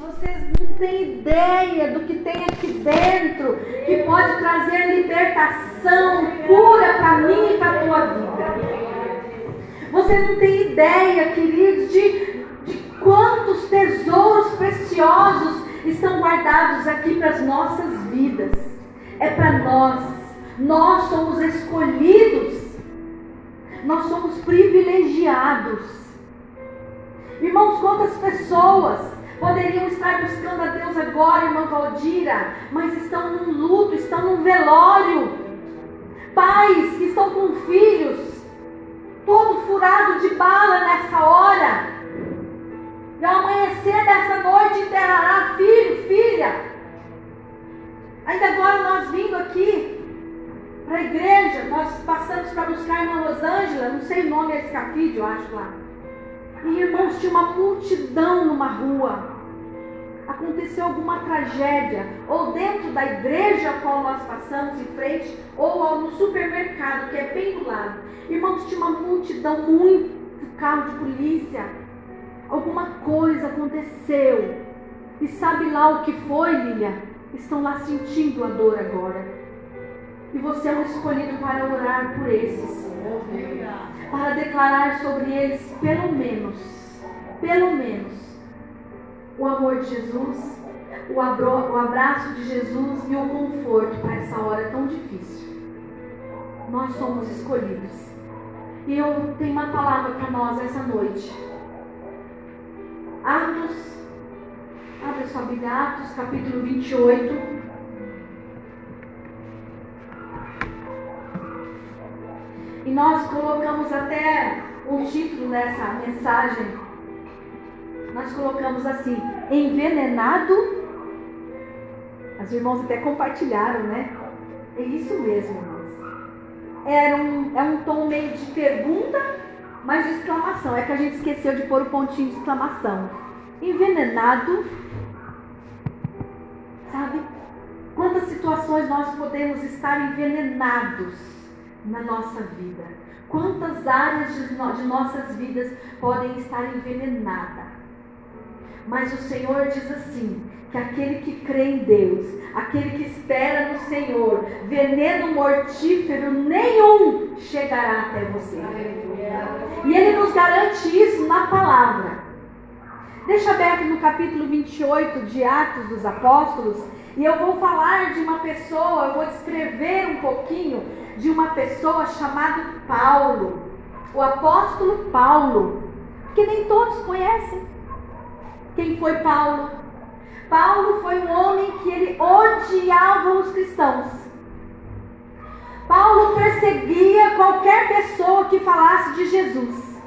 vocês não têm ideia do que tem aqui dentro que pode trazer libertação, cura para mim e para a tua vida. Você não tem ideia, queridos, de, de quantos tesouros preciosos estão guardados aqui para as nossas vidas. É para nós. Nós somos escolhidos. Nós somos privilegiados. Irmãos, quantas pessoas poderiam estar buscando a Deus agora, irmã Valdira, mas estão num luto, estão num velório. Pais que estão com filhos todo furado de bala nessa hora. E ao amanhecer dessa noite enterrará filho, filha. Ainda agora nós vindo aqui para a igreja, nós passamos para buscar a irmã Rosângela, não sei o nome desse capítulo, eu acho lá. E irmãos, tinha uma multidão numa rua aconteceu alguma tragédia, ou dentro da igreja a qual nós passamos em frente, ou no supermercado, que é bem do lado. Irmãos, tinha uma multidão, muito carro de polícia. Alguma coisa aconteceu. E sabe lá o que foi, Lilia? Estão lá sentindo a dor agora. E você é um escolhido para orar por esses. Para declarar sobre eles, pelo menos, pelo menos, o amor de Jesus, o, abraço de Jesus e o conforto para essa hora tão difícil. Nós somos escolhidos. E eu tenho uma palavra para nós essa noite. Atos, abre sua Bíblia, Atos capítulo 28. E nós colocamos até um título nessa mensagem nós colocamos assim, envenenado. As irmãs até compartilharam, né? É isso mesmo, irmãos. Era um, é um tom meio de pergunta, mas de exclamação. É que a gente esqueceu de pôr o pontinho de exclamação. Envenenado. Sabe? Quantas situações nós podemos estar envenenados na nossa vida? Quantas áreas de, no, de nossas vidas podem estar envenenadas? Mas o Senhor diz assim: que aquele que crê em Deus, aquele que espera no Senhor, veneno mortífero nenhum chegará até você. E Ele nos garante isso na palavra. Deixa aberto no capítulo 28 de Atos dos Apóstolos, e eu vou falar de uma pessoa, eu vou descrever um pouquinho de uma pessoa chamada Paulo, o apóstolo Paulo, que nem todos conhecem. Quem foi Paulo? Paulo foi um homem que ele odiava os cristãos. Paulo perseguia qualquer pessoa que falasse de Jesus.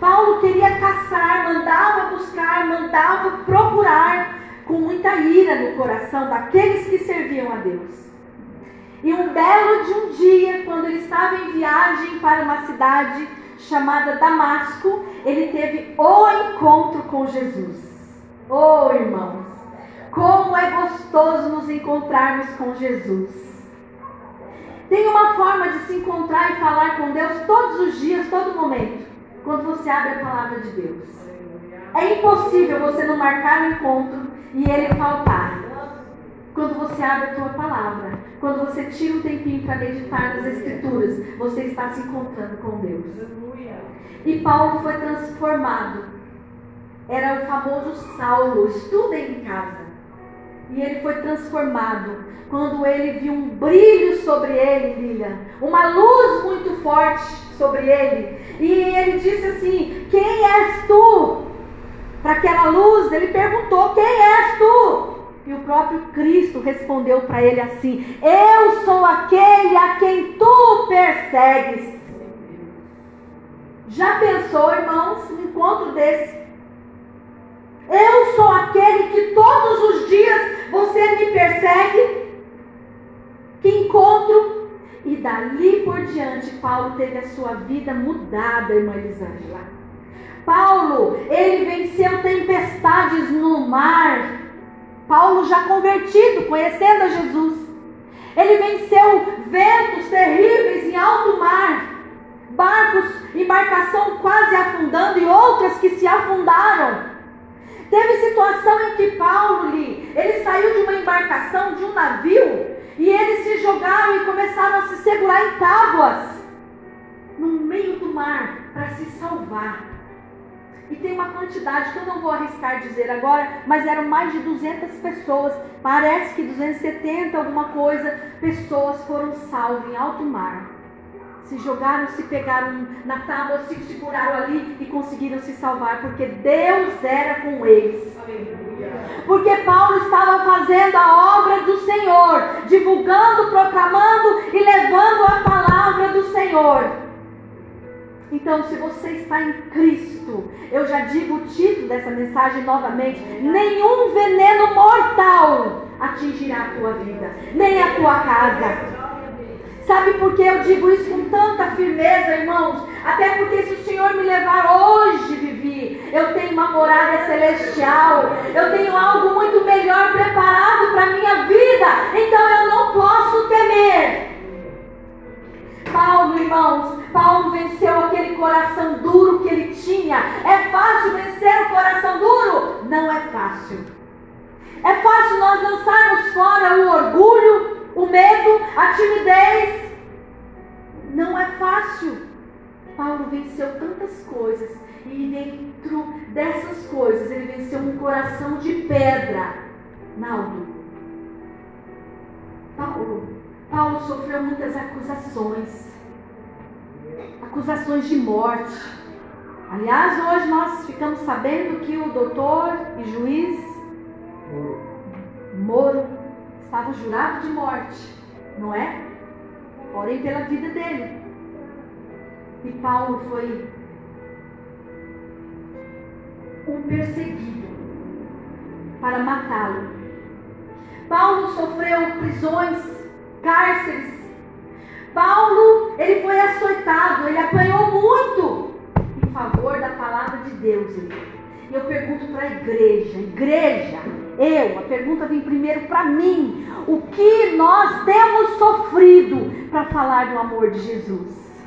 Paulo queria caçar, mandava buscar, mandava procurar com muita ira no coração daqueles que serviam a Deus. E um belo de um dia, quando ele estava em viagem para uma cidade chamada Damasco, ele teve o encontro com Jesus. Oh, irmãos, como é gostoso nos encontrarmos com Jesus. Tem uma forma de se encontrar e falar com Deus todos os dias, todo momento, quando você abre a palavra de Deus. É impossível você não marcar o encontro e ele faltar. Quando você abre a tua palavra, quando você tira um tempinho para meditar nas Escrituras, você está se encontrando com Deus. E Paulo foi transformado. Era o famoso Saulo, estudem em casa. E ele foi transformado quando ele viu um brilho sobre ele, Lilian, uma luz muito forte sobre ele. E ele disse assim: Quem és tu? Para aquela luz, ele perguntou: Quem és tu? E o próprio Cristo respondeu para ele assim: Eu sou aquele a quem tu persegues. Já pensou, irmãos, um encontro desse? Eu sou aquele que todos os dias você me persegue. Que encontro! E dali por diante, Paulo teve a sua vida mudada, irmã Elisângela. Paulo, ele venceu tempestades no mar. Paulo já convertido, conhecendo a Jesus. Ele venceu ventos terríveis em alto mar barcos, embarcação quase afundando e outras que se afundaram. Teve situação em que Paulo, ele saiu de uma embarcação, de um navio, e eles se jogaram e começaram a se segurar em tábuas no meio do mar para se salvar. E tem uma quantidade que eu não vou arriscar dizer agora, mas eram mais de 200 pessoas, parece que 270 alguma coisa, pessoas foram salvas em alto mar. Se jogaram, se pegaram na tábua, se seguraram ali e conseguiram se salvar, porque Deus era com eles. Porque Paulo estava fazendo a obra do Senhor, divulgando, proclamando e levando a palavra do Senhor. Então, se você está em Cristo, eu já digo o título dessa mensagem novamente: nenhum veneno mortal atingirá a tua vida, nem a tua casa. Sabe por que eu digo isso com tanta firmeza, irmãos? Até porque se o Senhor me levar hoje, Vivi, eu tenho uma morada celestial, eu tenho algo muito melhor preparado para a minha vida, então eu não posso temer. Paulo, irmãos, Paulo venceu aquele coração duro que ele tinha. É fácil vencer o coração duro? Não é fácil. É fácil nós lançarmos fora o orgulho, o medo, a timidez. Não é fácil. Paulo venceu tantas coisas e dentro dessas coisas ele venceu um coração de pedra. Naldo. Paulo Paulo sofreu muitas acusações, acusações de morte. Aliás, hoje nós ficamos sabendo que o doutor e juiz Moro estava jurado de morte, não é? Porém, pela vida dele. E Paulo foi um perseguido para matá-lo. Paulo sofreu prisões cárceres. Paulo, ele foi açoitado, ele apanhou muito em favor da palavra de Deus. E eu pergunto para a igreja, igreja, eu, a pergunta vem primeiro para mim. O que nós temos sofrido para falar do amor de Jesus?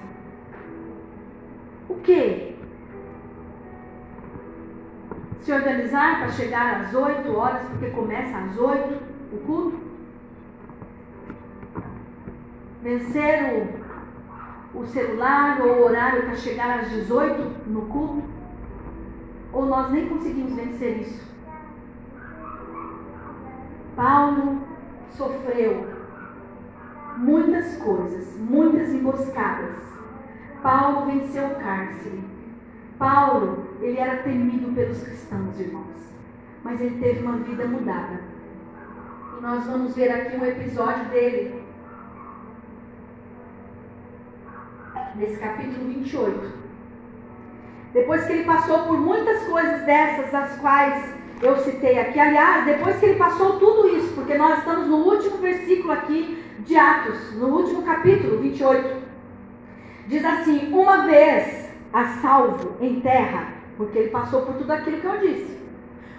O que? Se organizar para chegar às 8 horas, porque começa às 8 o culto? Vencer o, o celular ou o horário para chegar às 18 no culto? Ou nós nem conseguimos vencer isso? Paulo sofreu muitas coisas, muitas emboscadas. Paulo venceu o cárcere. Paulo, ele era temido pelos cristãos, irmãos. Mas ele teve uma vida mudada. E nós vamos ver aqui um episódio dele nesse capítulo 28. Depois que ele passou por muitas coisas dessas, as quais eu citei aqui, aliás, depois que ele passou tudo isso, porque nós estamos no último versículo aqui de Atos, no último capítulo 28. Diz assim: Uma vez a salvo em terra, porque ele passou por tudo aquilo que eu disse.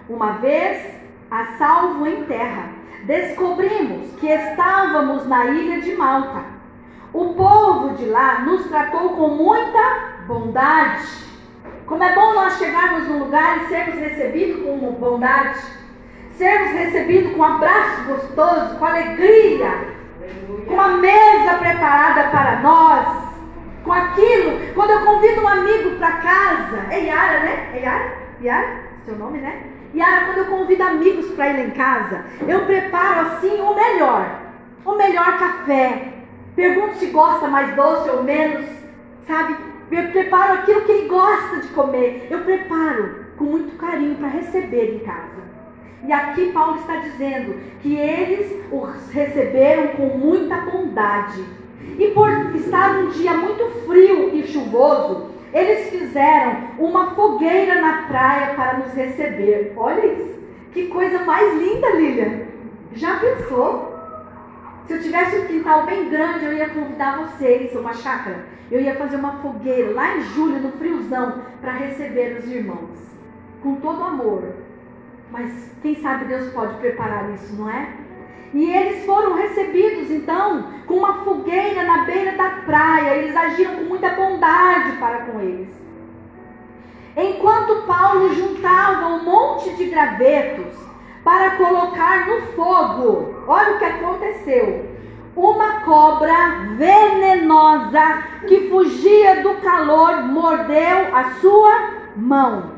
Uma vez a salvo em terra, descobrimos que estávamos na ilha de Malta o povo de lá nos tratou com muita bondade. Como é bom nós chegarmos num lugar e sermos recebidos com bondade, sermos recebidos com um abraço gostoso, com alegria, com uma mesa preparada para nós, com aquilo. Quando eu convido um amigo para casa, é Yara, né? É Yara? Yara? Seu nome, né? Yara, quando eu convido amigos para ir lá em casa, eu preparo assim o melhor. O melhor café, Pergunto se gosta mais doce ou menos, sabe? Eu preparo aquilo que ele gosta de comer. Eu preparo com muito carinho para receber em casa. E aqui Paulo está dizendo que eles os receberam com muita bondade. E por estar um dia muito frio e chuvoso, eles fizeram uma fogueira na praia para nos receber. Olha isso. Que coisa mais linda, Lilian. Já pensou? Se eu tivesse um quintal bem grande, eu ia convidar vocês, uma chácara. Eu ia fazer uma fogueira lá em julho, no friozão, para receber os irmãos. Com todo amor. Mas quem sabe Deus pode preparar isso, não é? E eles foram recebidos então com uma fogueira na beira da praia. Eles agiram com muita bondade para com eles. Enquanto Paulo juntava um monte de gravetos para colocar no fogo, olha o que aconteceu. Uma cobra venenosa que fugia do calor mordeu a sua mão.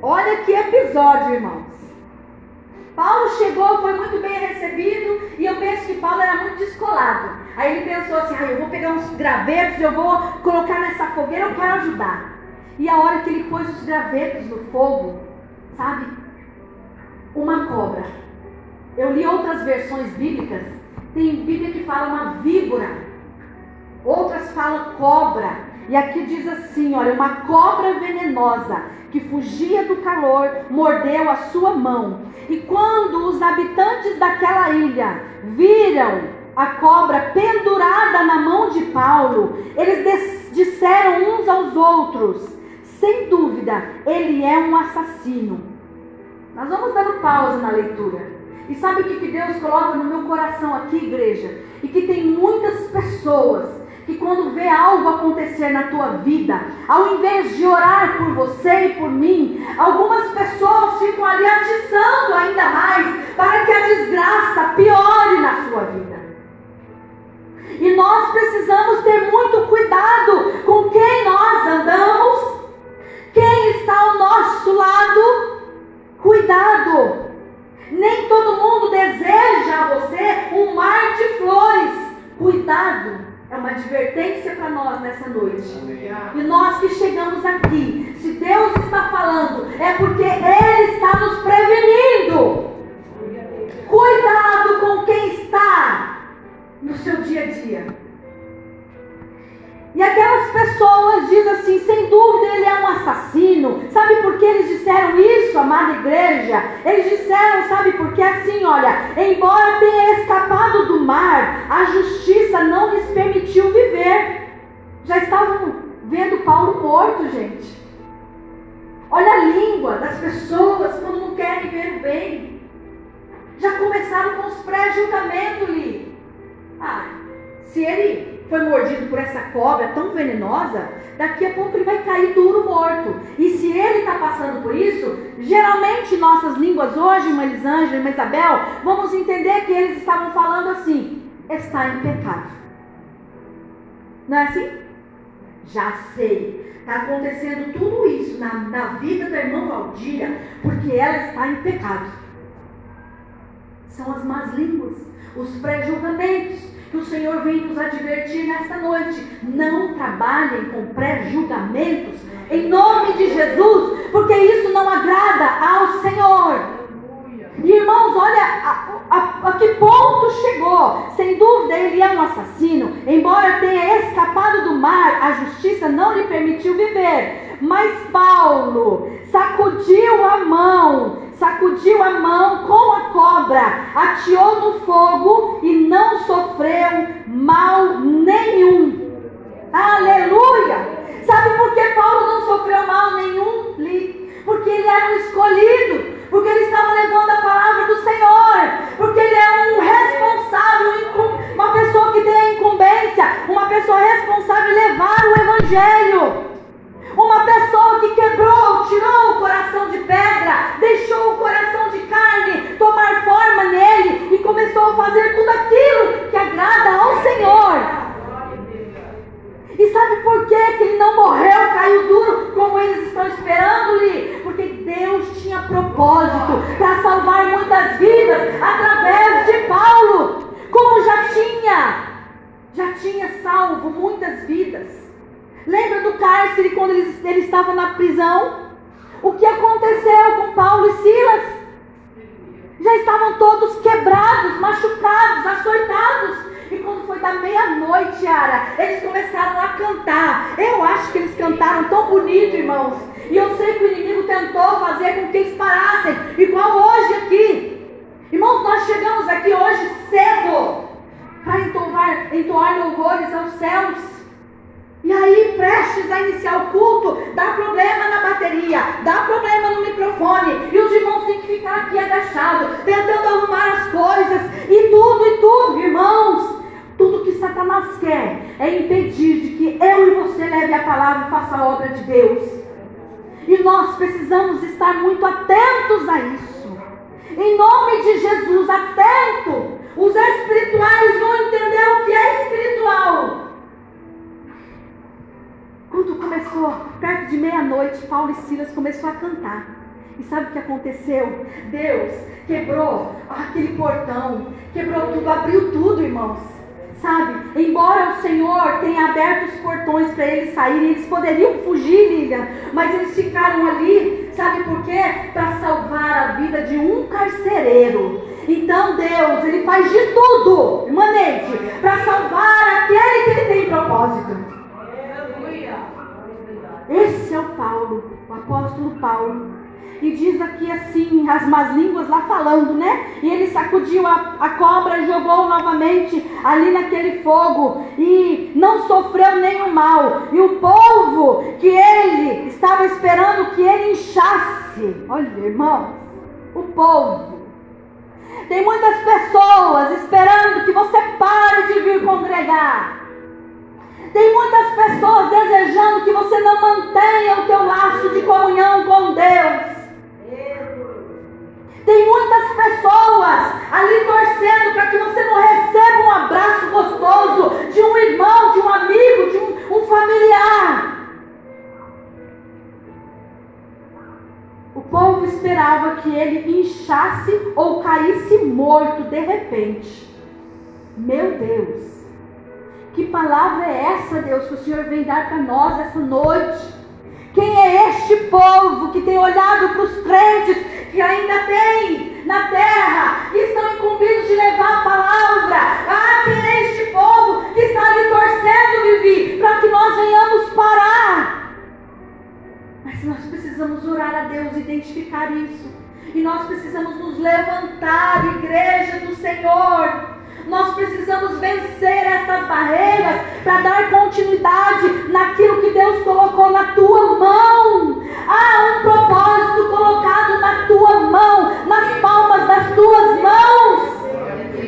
Olha que episódio, irmãos. Paulo chegou, foi muito bem recebido, e eu penso que Paulo era muito descolado. Aí ele pensou assim: ah, eu vou pegar uns gravetos, eu vou colocar nessa fogueira, eu quero ajudar. E a hora que ele pôs os gravetos no fogo, sabe? Uma cobra. Eu li outras versões bíblicas. Tem Bíblia que fala uma víbora, outras falam cobra. E aqui diz assim: olha, uma cobra venenosa que fugia do calor, mordeu a sua mão. E quando os habitantes daquela ilha viram a cobra pendurada na mão de Paulo, eles disseram uns aos outros: sem dúvida, ele é um assassino. Nós vamos dando pausa na leitura. E sabe o que Deus coloca no meu coração aqui, igreja? E que tem muitas pessoas que quando vê algo acontecer na tua vida, ao invés de orar por você e por mim, algumas pessoas ficam ali atiçando ainda mais para que a desgraça piore na sua vida. E nós precisamos ter muito cuidado com quem nós andamos, quem está ao nosso lado. Cuidado! Nem todo mundo deseja a você um mar de flores. Cuidado! É uma advertência para nós nessa noite. E nós que chegamos aqui, se Deus está falando, é porque Ele está nos prevenindo. Cuidado com quem está no seu dia a dia. E aquelas pessoas dizem assim, sem dúvida ele é um assassino. Sabe por que eles disseram isso, amada igreja? Eles disseram, sabe por que assim, olha, embora tenha escapado do mar, a justiça não lhes permitiu viver. Já estavam vendo Paulo morto, gente. Olha a língua das pessoas quando não querem ver o bem. Já começaram com os pré-julgamentos ali. Ah, se ele foi mordido por essa cobra tão venenosa, daqui a pouco ele vai cair duro morto. E se ele está passando por isso, geralmente nossas línguas hoje, irmã Elisângela, irmã Isabel, vamos entender que eles estavam falando assim: está em pecado. Não é assim? Já sei. Está acontecendo tudo isso na, na vida da irmã Valdira, porque ela está em pecado. São as más línguas, os pré-julgamentos que o Senhor vem nos advertir nesta noite. Não trabalhem com pré-julgamentos em nome de Jesus, porque isso não agrada ao Senhor. E irmãos, olha a, a, a, que ponto chegou. Sem dúvida, ele é um assassino. Embora tenha escapado do mar, a justiça não lhe permitiu viver. Mas Paulo sacudiu a mão sacudiu a mão com a cobra, ateou no fogo e não sofreu mal nenhum. Aleluia! Sabe por que Paulo não sofreu mal nenhum? Porque ele era um escolhido, porque ele estava levando a palavra do Senhor, porque ele é um responsável, uma pessoa que tem a incumbência, uma pessoa responsável em levar o Evangelho. Uma pessoa que quebrou, tirou o coração de pedra, deixou o coração de carne tomar forma nele e começou a fazer tudo aquilo que agrada ao Senhor. E sabe por quê que ele não morreu, caiu duro, como eles estão esperando-lhe? Porque Deus tinha propósito para salvar muitas vidas através de Paulo, como já tinha, já tinha salvo muitas vidas. Lembra do cárcere quando eles, eles estavam na prisão? O que aconteceu com Paulo e Silas? Já estavam todos quebrados, machucados, açoitados. E quando foi da meia-noite, Ara, eles começaram a cantar. Eu acho que eles cantaram tão bonito, irmãos. E eu sei que o inimigo tentou fazer com que eles parassem, igual hoje aqui. Irmãos, nós chegamos aqui hoje cedo para entoar, entoar louvores aos céus. E aí, prestes a iniciar o culto, dá problema na bateria, dá problema no microfone, e os irmãos têm que ficar aqui agachados, tentando arrumar as coisas, e tudo, e tudo, irmãos. Tudo que Satanás quer é impedir de que eu e você leve a palavra e faça a obra de Deus. E nós precisamos estar muito atentos a isso. Em nome de Jesus, atento. Os espirituais vão entender o que é espiritual. Quando começou, perto de meia-noite, Paulo e Silas começou a cantar. E sabe o que aconteceu? Deus quebrou aquele portão, quebrou tudo, abriu tudo, irmãos. Sabe? Embora o Senhor tenha aberto os portões para eles saírem, eles poderiam fugir, Lilian, mas eles ficaram ali, sabe por quê? Para salvar a vida de um carcereiro. Então Deus, Ele faz de tudo, irmã para salvar aquele que Ele tem propósito. Esse é o Paulo, o apóstolo Paulo. E diz aqui assim, as más línguas lá falando, né? E ele sacudiu a, a cobra e jogou novamente ali naquele fogo. E não sofreu nenhum mal. E o povo que ele estava esperando que ele inchasse. Olha, irmãos, o povo. Tem muitas pessoas esperando que você pare de vir congregar. Tem muitas pessoas desejando repente. Meu Deus, que palavra é essa, Deus, que o Senhor vem dar para nós essa noite? Quem é este povo que tem olhado para os crentes que ainda tem na terra e estão incumbidos de levar a palavra? Ah, quem é este povo que está ali torcendo, Vivi, para que nós venhamos parar? Mas nós precisamos orar a Deus, identificar isso. E nós precisamos nos levantar, igreja do Senhor nós precisamos vencer essas barreiras para dar continuidade naquilo que Deus colocou na tua mão. Há um propósito colocado na tua mão, nas palmas das tuas mãos.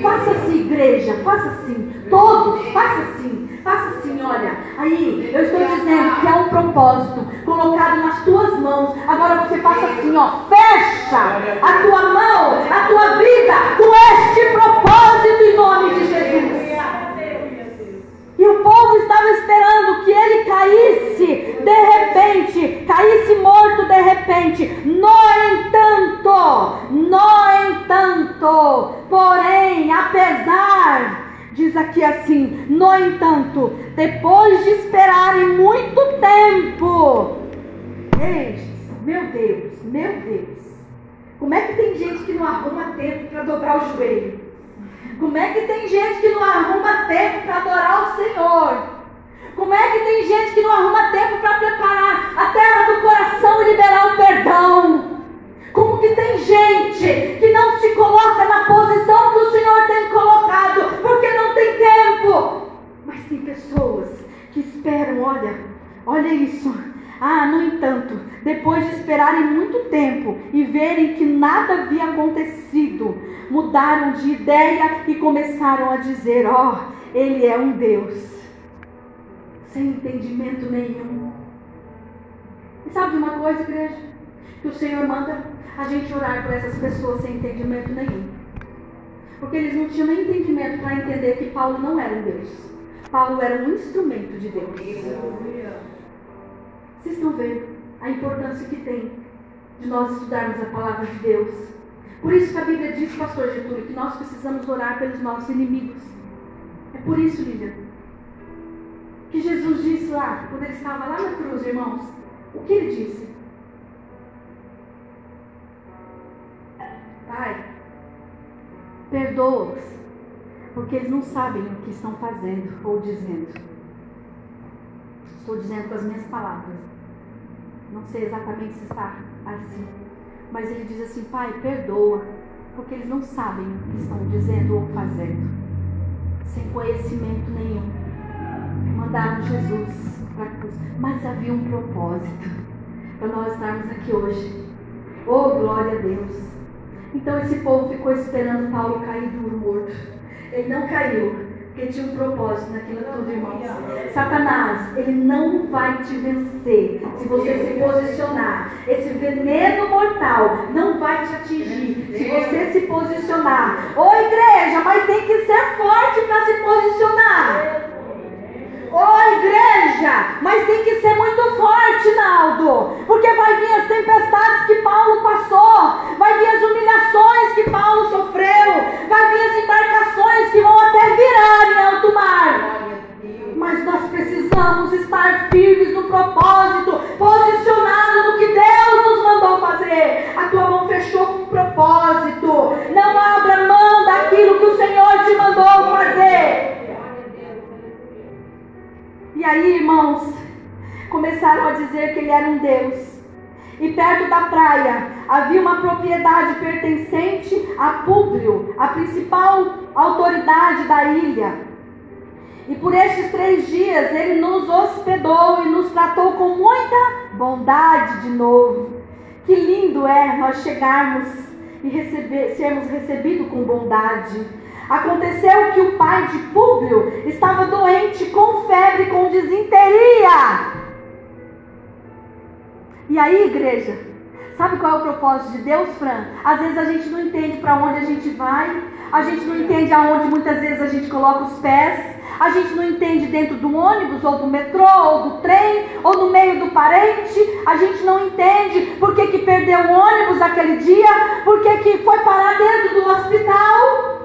Faça assim, igreja, faça assim. Todos, faça assim. Faça assim, olha. Aí, eu estou dizendo que há um propósito colocado nas tuas mãos. Agora você faça assim, ó. Fecha a tua mão, a tua vida com este propósito em nome de Jesus. E o povo estava esperando que ele caísse de repente, caísse morto de repente. No entanto, no entanto, porém, apesar Diz aqui assim: No entanto, depois de esperarem muito tempo, meu Deus, meu Deus, como é que tem gente que não arruma tempo para dobrar o joelho? Como é que tem gente que não arruma tempo para adorar o Senhor? Como é que tem gente que não arruma tempo para preparar a terra do coração e liberar o perdão? Como que tem gente que não se coloca na posição que o Senhor tem colocado, porque não tem tempo. Mas tem pessoas que esperam, olha, olha isso. Ah, no entanto, depois de esperarem muito tempo e verem que nada havia acontecido, mudaram de ideia e começaram a dizer: Ó, oh, ele é um Deus, sem entendimento nenhum. E sabe de uma coisa, igreja? Que o Senhor manda a gente orar por essas pessoas sem entendimento nenhum. Porque eles não tinham nem entendimento para entender que Paulo não era um Deus. Paulo era um instrumento de Deus. Vocês estão vendo a importância que tem de nós estudarmos a palavra de Deus. Por isso que a Bíblia diz, pastor Getúlio, que nós precisamos orar pelos nossos inimigos. É por isso, Lívia, que Jesus disse lá, quando ele estava lá na cruz, irmãos, o que ele disse? Pai, perdoa-os, porque eles não sabem o que estão fazendo ou dizendo. Estou dizendo com as minhas palavras. Não sei exatamente se está assim. Mas ele diz assim: Pai, perdoa, porque eles não sabem o que estão dizendo ou fazendo. Sem conhecimento nenhum. Mandaram Jesus para a cruz. Mas havia um propósito para nós estarmos aqui hoje. Oh, glória a Deus! Então esse povo ficou esperando Paulo cair duro morto. Ele não caiu, Porque tinha um propósito naquilo tudo, irmãos. Satanás, ele não vai te vencer se você se posicionar. Esse veneno mortal não vai te atingir se você se posicionar. Ô igreja, mas tem que ser forte para se posicionar. Ô igreja, mas tem que ser muito forte, Naldo, porque vai vir as tempestades que Paulo passou, vai vir as humilhações que Paulo sofreu, vai vir as embarcações que vão até virar em alto mar. Mas nós precisamos estar firmes no propósito, posicionados no que Deus nos mandou fazer. A tua mão fechou com um propósito. Não abra mão daquilo que o Senhor te mandou fazer. E aí, irmãos, começaram a dizer que ele era um Deus. E perto da praia havia uma propriedade pertencente a Públio, a principal autoridade da ilha. E por estes três dias ele nos hospedou e nos tratou com muita bondade de novo. Que lindo é nós chegarmos e receber, sermos recebidos com bondade. Aconteceu que o pai de Públio estava doente com febre, com desinteria. E aí, igreja, sabe qual é o propósito de Deus, Fran? Às vezes a gente não entende para onde a gente vai, a gente não entende aonde muitas vezes a gente coloca os pés, a gente não entende dentro do ônibus, ou do metrô, ou do trem, ou no meio do parente, a gente não entende por que, que perdeu o ônibus aquele dia, por que, que foi parar dentro do hospital.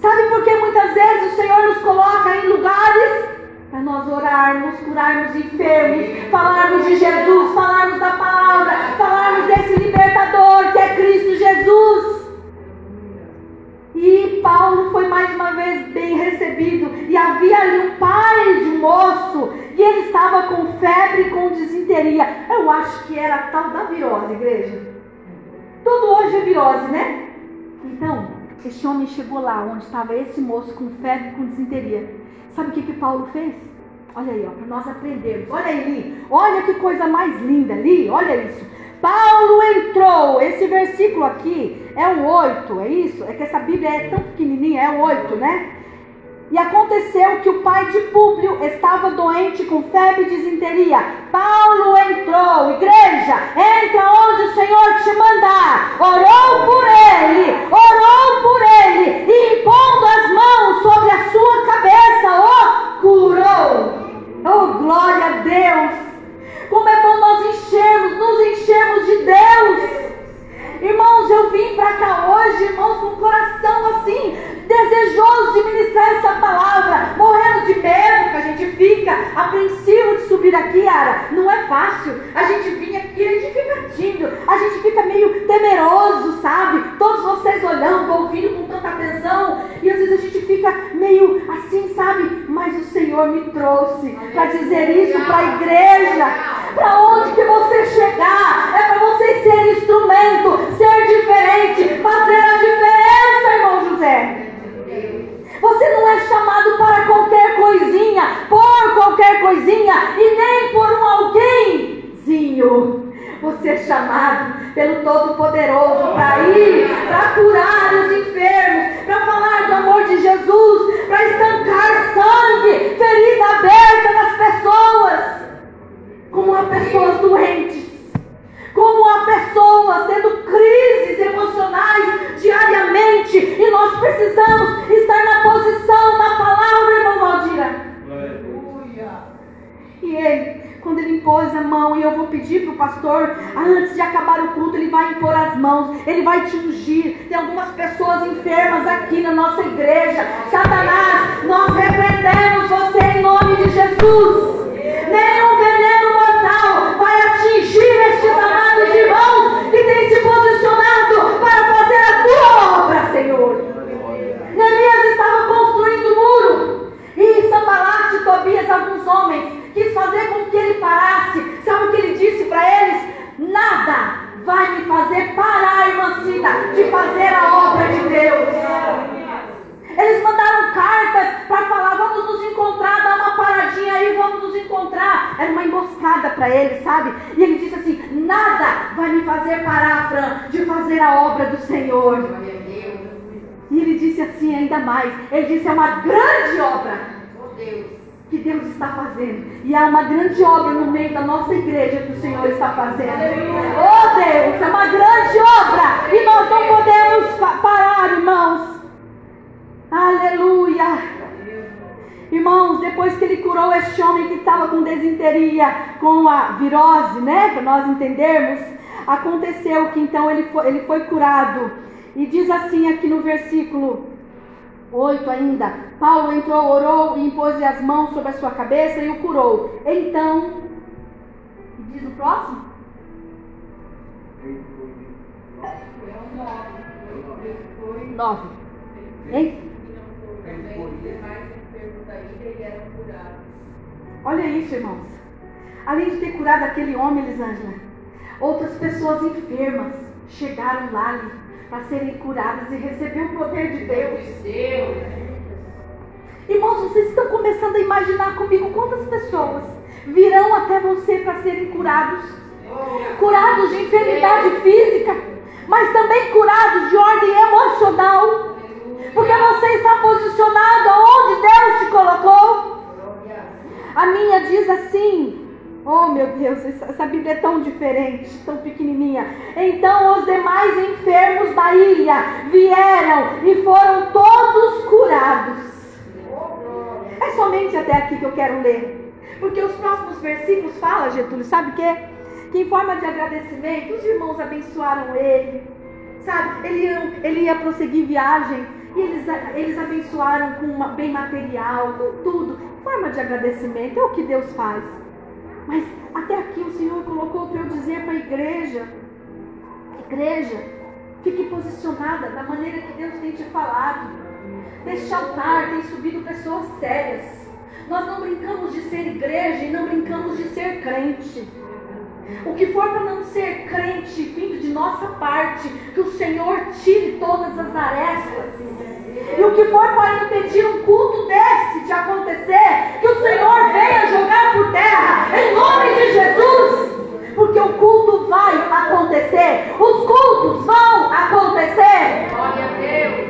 Sabe por que muitas vezes o Senhor nos coloca em lugares para nós orarmos, curarmos enfermos, falarmos de Jesus, falarmos da palavra, falarmos desse libertador que é Cristo Jesus. E Paulo foi mais uma vez bem recebido. E havia ali um pai de um moço. E ele estava com febre e com desinteria. Eu acho que era tal da virose, igreja. Tudo hoje é virose, né? Então, este homem chegou lá onde estava esse moço com febre e com desinteria. Sabe o que, que Paulo fez? Olha aí, ó, para nós aprendermos. Olha aí, olha que coisa mais linda ali, olha isso. Paulo entrou, esse versículo aqui é o 8, é isso? É que essa Bíblia é tão pequenininha, é o 8, né? E aconteceu que o pai de Públio estava doente com febre e desinteria. Paulo entrou, igreja, entra onde o Senhor te mandar. Orou por ele, orou por ele, e impondo as mãos sobre a sua cabeça, o curou. Oh, glória a Deus! Como é bom nós enchermos, nos enchermos de Deus. Irmãos, eu vim para cá hoje, irmãos, com o coração assim, desejoso de ministrar essa palavra, morrendo de medo, que a gente fica apreensivo de subir aqui, Ara. Não é fácil. A gente vinha aqui, a gente fica tímido, a gente fica meio temeroso, sabe? Todos vocês olhando, ouvindo com tanta atenção, e às vezes a gente fica meio assim, sabe? Mas o Senhor me trouxe para dizer isso para a igreja. Para onde que você chegar, é para você ser instrumento, ser diferente, fazer a diferença, irmão José. Você não é chamado para qualquer coisinha, por qualquer coisinha e nem por um alguémzinho. Você é chamado pelo Todo-Poderoso para ir, para curar os enfermos, para falar do amor de Jesus, para estancar sangue, ferida aberta pastor, antes de acabar o culto, ele vai impor as mãos, ele vai te ungir. Tem algumas pessoas enfermas aqui na nossa igreja. Satanás, nós repreendemos você em nome de Jesus. Nenhum veneno mortal vai atingir estes amados irmãos que têm se posicionado para fazer a tua obra, Senhor. Neemias estava construindo o muro. E Sambalat e Tobias, alguns homens, quis fazer com que ele parasse. Sabe o que ele disse para eles? Nada vai me fazer parar, de fazer a obra de Deus. Eles mandaram cartas para falar: vamos nos encontrar, dá uma paradinha aí, vamos nos encontrar. Era uma emboscada para ele, sabe? E ele disse assim: nada vai me fazer parar, Fran, de fazer a obra do Senhor. E ele disse assim ainda mais. Ele disse, é uma grande obra. Que Deus está fazendo. E há uma grande obra no meio da nossa igreja que o Senhor está fazendo. Oh Deus, é uma grande obra. E nós não podemos parar, irmãos. Aleluia. Irmãos, depois que ele curou este homem que estava com desinteria, com a virose, né? Para nós entendermos, aconteceu que então ele foi, ele foi curado. E diz assim aqui no versículo 8 ainda: Paulo entrou, orou e impôs as mãos sobre a sua cabeça e o curou. Então, diz o próximo? Nove. Hein? Olha isso, irmãos. Além de ter curado aquele homem, Elisângela, outras pessoas enfermas chegaram lá para serem curadas e receber o poder de Deus. Irmãos, vocês estão começando a imaginar comigo quantas pessoas virão até você para serem curados? Curados de enfermidade física, mas também curados de ordem emocional. Porque você está posicionado aonde Deus te colocou. A minha diz assim: Oh meu Deus, essa Bíblia é tão diferente, tão pequenininha. Então os demais enfermos da ilha vieram e foram todos curados. É somente até aqui que eu quero ler. Porque os próximos versículos falam, Getúlio, sabe o quê? Que em forma de agradecimento, os irmãos abençoaram ele. Sabe, ele ia, ele ia prosseguir viagem e eles, eles abençoaram com uma, bem material, tudo. Forma de agradecimento, é o que Deus faz. Mas até aqui o Senhor colocou para eu dizer para a igreja: igreja, fique posicionada da maneira que Deus tem te falado. Deste altar tem subido pessoas sérias. Nós não brincamos de ser igreja e não brincamos de ser crente. O que for para não ser crente vindo de nossa parte, que o Senhor tire todas as arestas. E o que for para impedir um culto desse de acontecer, que o Senhor venha jogar por terra, em nome de Jesus. Porque o culto vai acontecer, os cultos vão acontecer. Glória a Deus.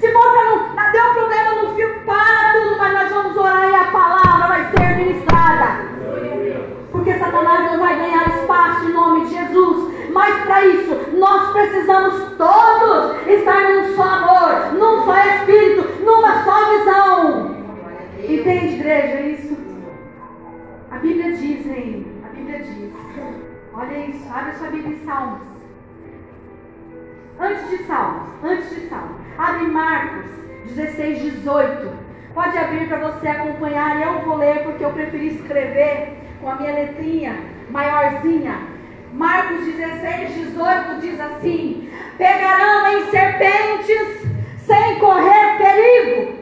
Se for para não. Deu problema no fio, preferi escrever com a minha letrinha maiorzinha. Marcos 16, 18 diz assim: Pegarão em serpentes sem correr perigo,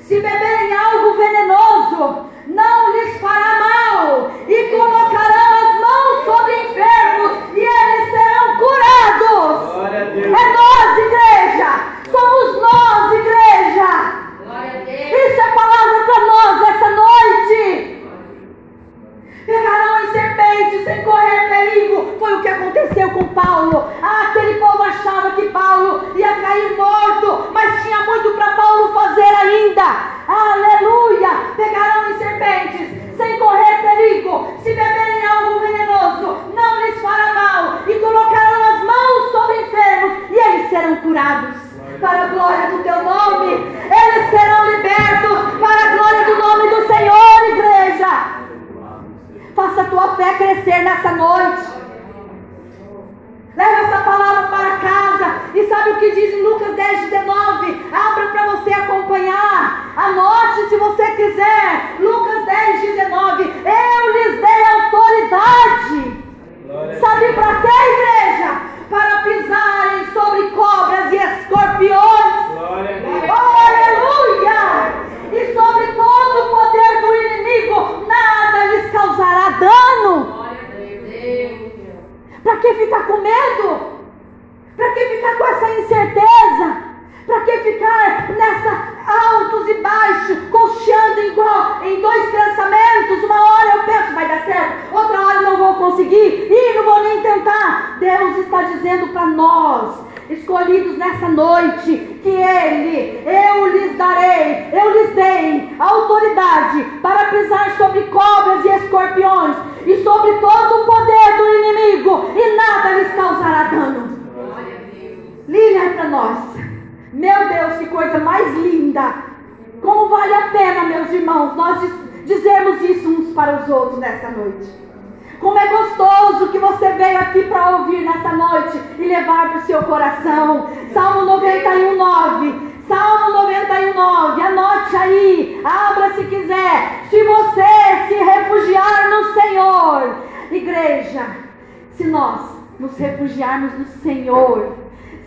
se beberem algo venenoso, não lhes fará mal, e colocarão as mãos sobre enfermos, e eles serão curados. É nós, igreja, somos nós, igreja. Isso é palavra para nós essa noite pegarão em serpentes sem correr perigo. Foi o que aconteceu com Paulo. Ah, aquele povo achava que Paulo ia cair morto, mas tinha muito para Paulo fazer ainda. Aleluia! Pegarão em serpentes sem correr perigo. Se beberem algo venenoso, não lhes fará mal. E colocarão as mãos sobre enfermos e eles serão curados. Para a glória do teu nome, eles serão libertos para a glória do nome do Senhor, igreja. Faça a tua fé crescer nessa noite. Leve essa palavra para casa. E sabe o que diz em Lucas 10, 19? Abra para você acompanhar. Anote se você quiser. Lucas 10, 19. Eu lhes dei autoridade. Sabe para quê, igreja? Para pisarem sobre cobras e escorpiões. Oh, aleluia! E sobre todo o poder do inimigo, nada lhes causará dano. Para que ficar com medo? Para que ficar com essa incerteza? Para que ficar nessa altos e baixos, cocheando igual em dois pensamentos? Uma hora eu penso vai dar certo, outra hora não vou conseguir e não vou nem tentar. Deus está dizendo para nós, escolhidos nessa noite, que Ele, eu lhes darei, eu lhes dei autoridade para pisar sobre cobras e escorpiões e sobre todo o poder do inimigo, e nada lhes causará dano. Lília é para nós. Meu Deus, que coisa mais linda! Como vale a pena, meus irmãos, nós dizermos isso uns para os outros nessa noite. Como é gostoso que você veio aqui para ouvir nessa noite e levar para o seu coração. Salmo 91, 9. Salmo 91, 9. Anote aí. Abra se quiser. Se você se refugiar no Senhor. Igreja, se nós nos refugiarmos no Senhor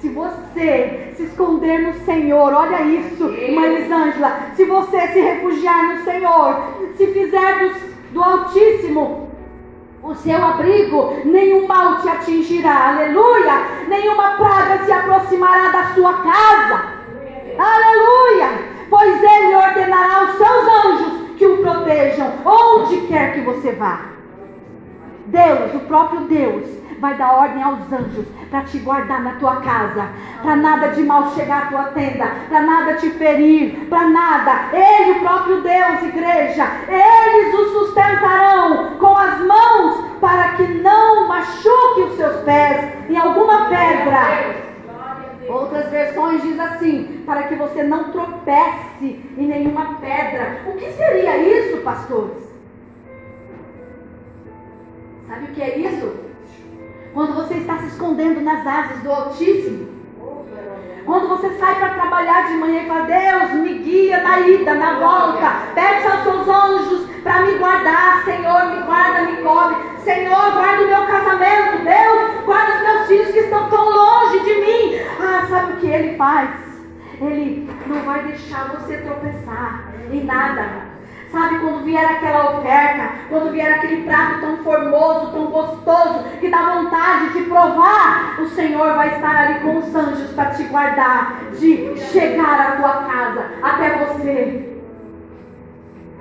se você se esconder no Senhor, olha isso, irmã Elisângela. Se você se refugiar no Senhor, se fizer do, do Altíssimo o seu abrigo, nenhum mal te atingirá, aleluia. Nenhuma praga se aproximará da sua casa, aleluia. Pois ele ordenará os seus anjos que o protejam onde quer que você vá. Deus, o próprio Deus, vai dar ordem aos anjos para te guardar na tua casa, para nada de mal chegar à tua tenda, para nada te ferir, para nada. Ele, o próprio Deus, igreja, eles o sustentarão com as mãos para que não machuque os seus pés em alguma pedra. Outras versões diz assim, para que você não tropece em nenhuma pedra. O que seria isso, pastores? Sabe o que é isso? Quando você está se escondendo nas asas do Altíssimo. Quando você sai para trabalhar de manhã e fala, Deus, me guia na ida, na volta. Pede aos seus anjos para me guardar. Senhor, me guarda, me cobre. Senhor, guarda o meu casamento. Deus, guarda os meus filhos que estão tão longe de mim. Ah, sabe o que ele faz? Ele não vai deixar você tropeçar em nada. Sabe quando vier aquela oferta, quando vier aquele prato tão formoso, tão gostoso, que dá vontade de provar, o Senhor vai estar ali com os anjos para te guardar, de chegar à tua casa, até você.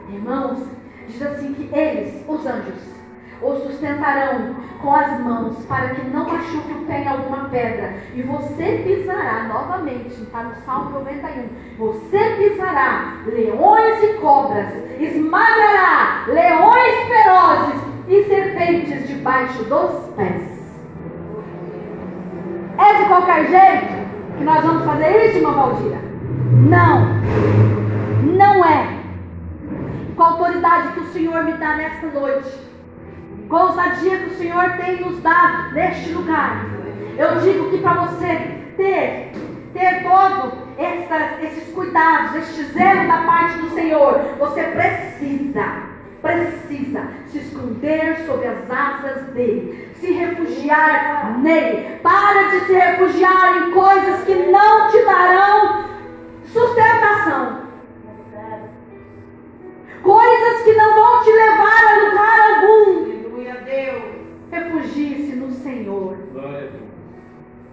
Irmãos, diz assim que eles, os anjos, o sustentarão com as mãos para que não machuque o pé em alguma pedra. E você pisará novamente, está no Salmo 91. Você pisará leões e cobras, esmagará leões ferozes e serpentes debaixo dos pés. É de qualquer jeito que nós vamos fazer isso, irmã Valdira? Não, não é. Com a autoridade que o Senhor me dá nesta noite com a ousadia que o Senhor tem nos dado neste lugar. Eu digo que para você ter, ter todo esses cuidados, este zelo da parte do Senhor, você precisa, precisa se esconder sob as asas dele, se refugiar nele. Para de se refugiar em coisas que não te darão sustentação. Coisas que não vão te levar a lugar algum. Deus. Refugie-se no Senhor.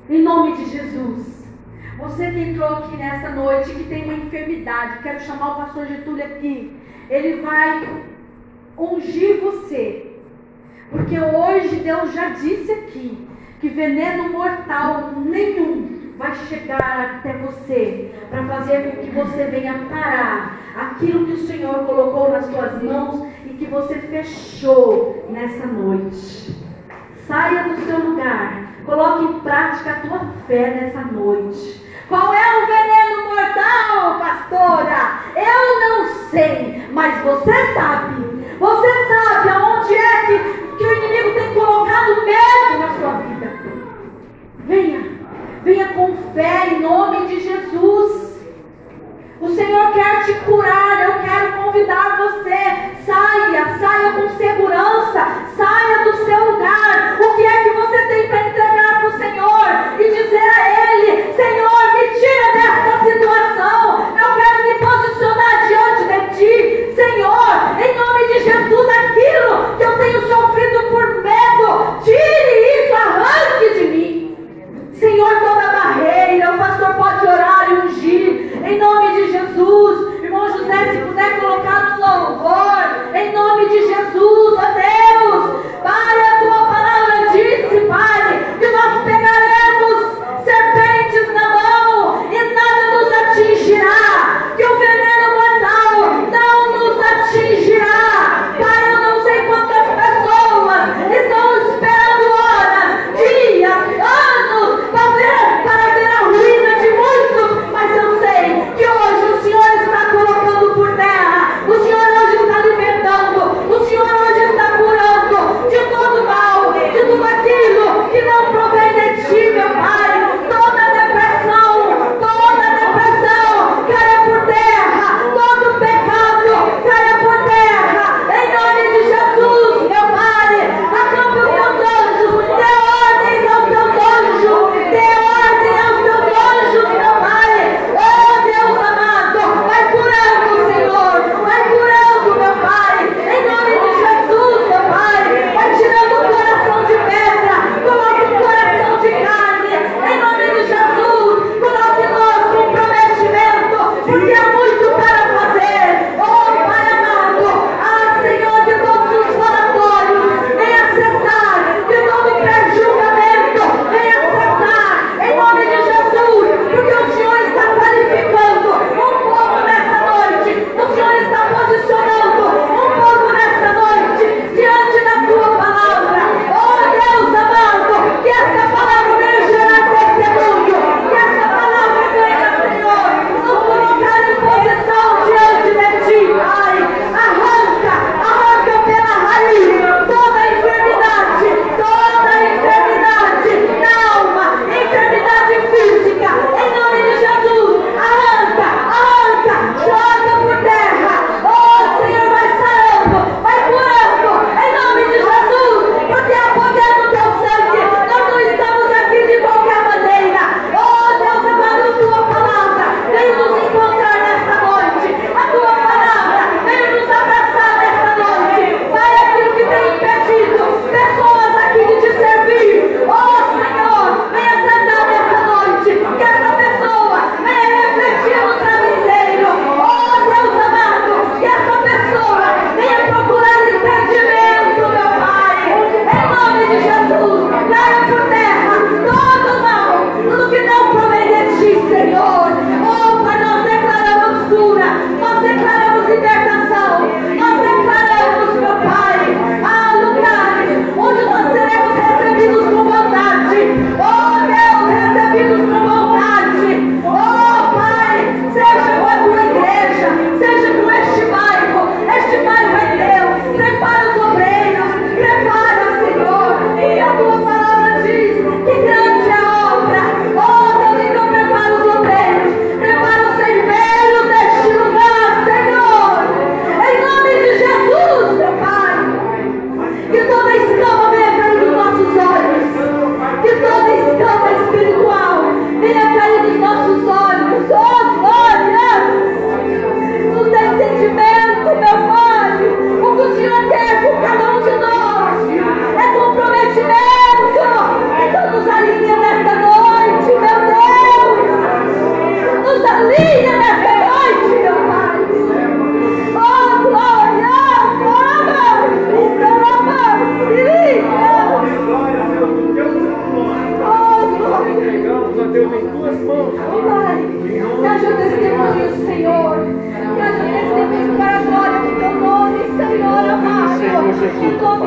Em nome de Jesus. Você que entrou aqui nessa noite, que tem uma enfermidade, quero chamar o pastor Getúlio aqui. Ele vai ungir você. Porque hoje Deus já disse aqui que veneno mortal nenhum vai chegar até você para fazer com que você venha parar aquilo que o Senhor colocou nas suas mãos que você fechou nessa noite. Saia do seu lugar. Coloque em prática a tua fé nessa noite. Qual é o veneno mortal, pastora? Eu não sei, mas você sabe. Você sabe aonde é que, que o inimigo tem colocado medo na sua vida. Venha, venha com fé em nome de Jesus. O Senhor quer te curar. Eu quero convidar você. Saia, saia com segurança. Saia do seu lugar. O que é que você tem para entregar para o Senhor? E dizer a Ele: Senhor, me tira desta situação. Eu quero me posicionar diante de Ti. Senhor, em nome de Jesus, aquilo que eu Senhor, toda barreira, o pastor pode orar e ungir, em nome de Jesus. Irmão José, se puder colocar no louvor, em nome de Jesus, ó Deus, para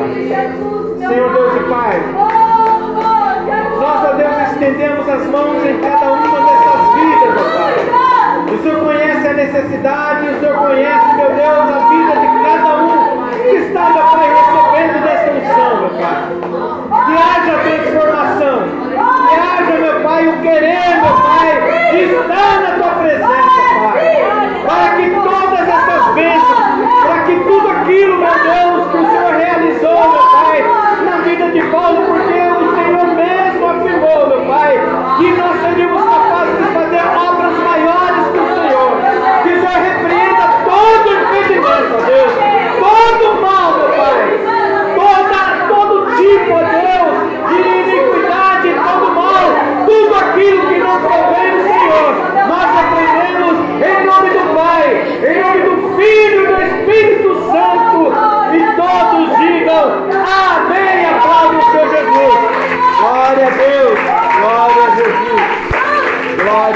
Senhor Deus e Pai, nós, ó Deus, estendemos as mãos em cada uma dessas vidas, ó Pai. O Senhor conhece a necessidade, o Senhor conhece, meu Deus, a vida de cada um que está, meu Pai, recebendo dessa unção, meu Pai. Que haja transformação, que haja, meu Pai, o querer, meu Pai, de estar na tua presença, Pai. Para que todas essas bênçãos, para que tudo aquilo, meu Deus, que o de Paulo, porque o Senhor mesmo afirmou, meu Pai, que nós seríamos capazes de fazer obras maiores que o Senhor. Que o Senhor repreenda todo impedimento, ó Deus, todo mal, meu Pai, toda, todo tipo, ó Deus, de iniquidade, todo mal, tudo aquilo que não provém do Senhor. Nós aprendemos em nome do Pai, em nome do Filho e do Espírito Santo. E todos digam amém. Aplaude o Senhor Jesus. Glória a Deus. Glória a Jesus. Glória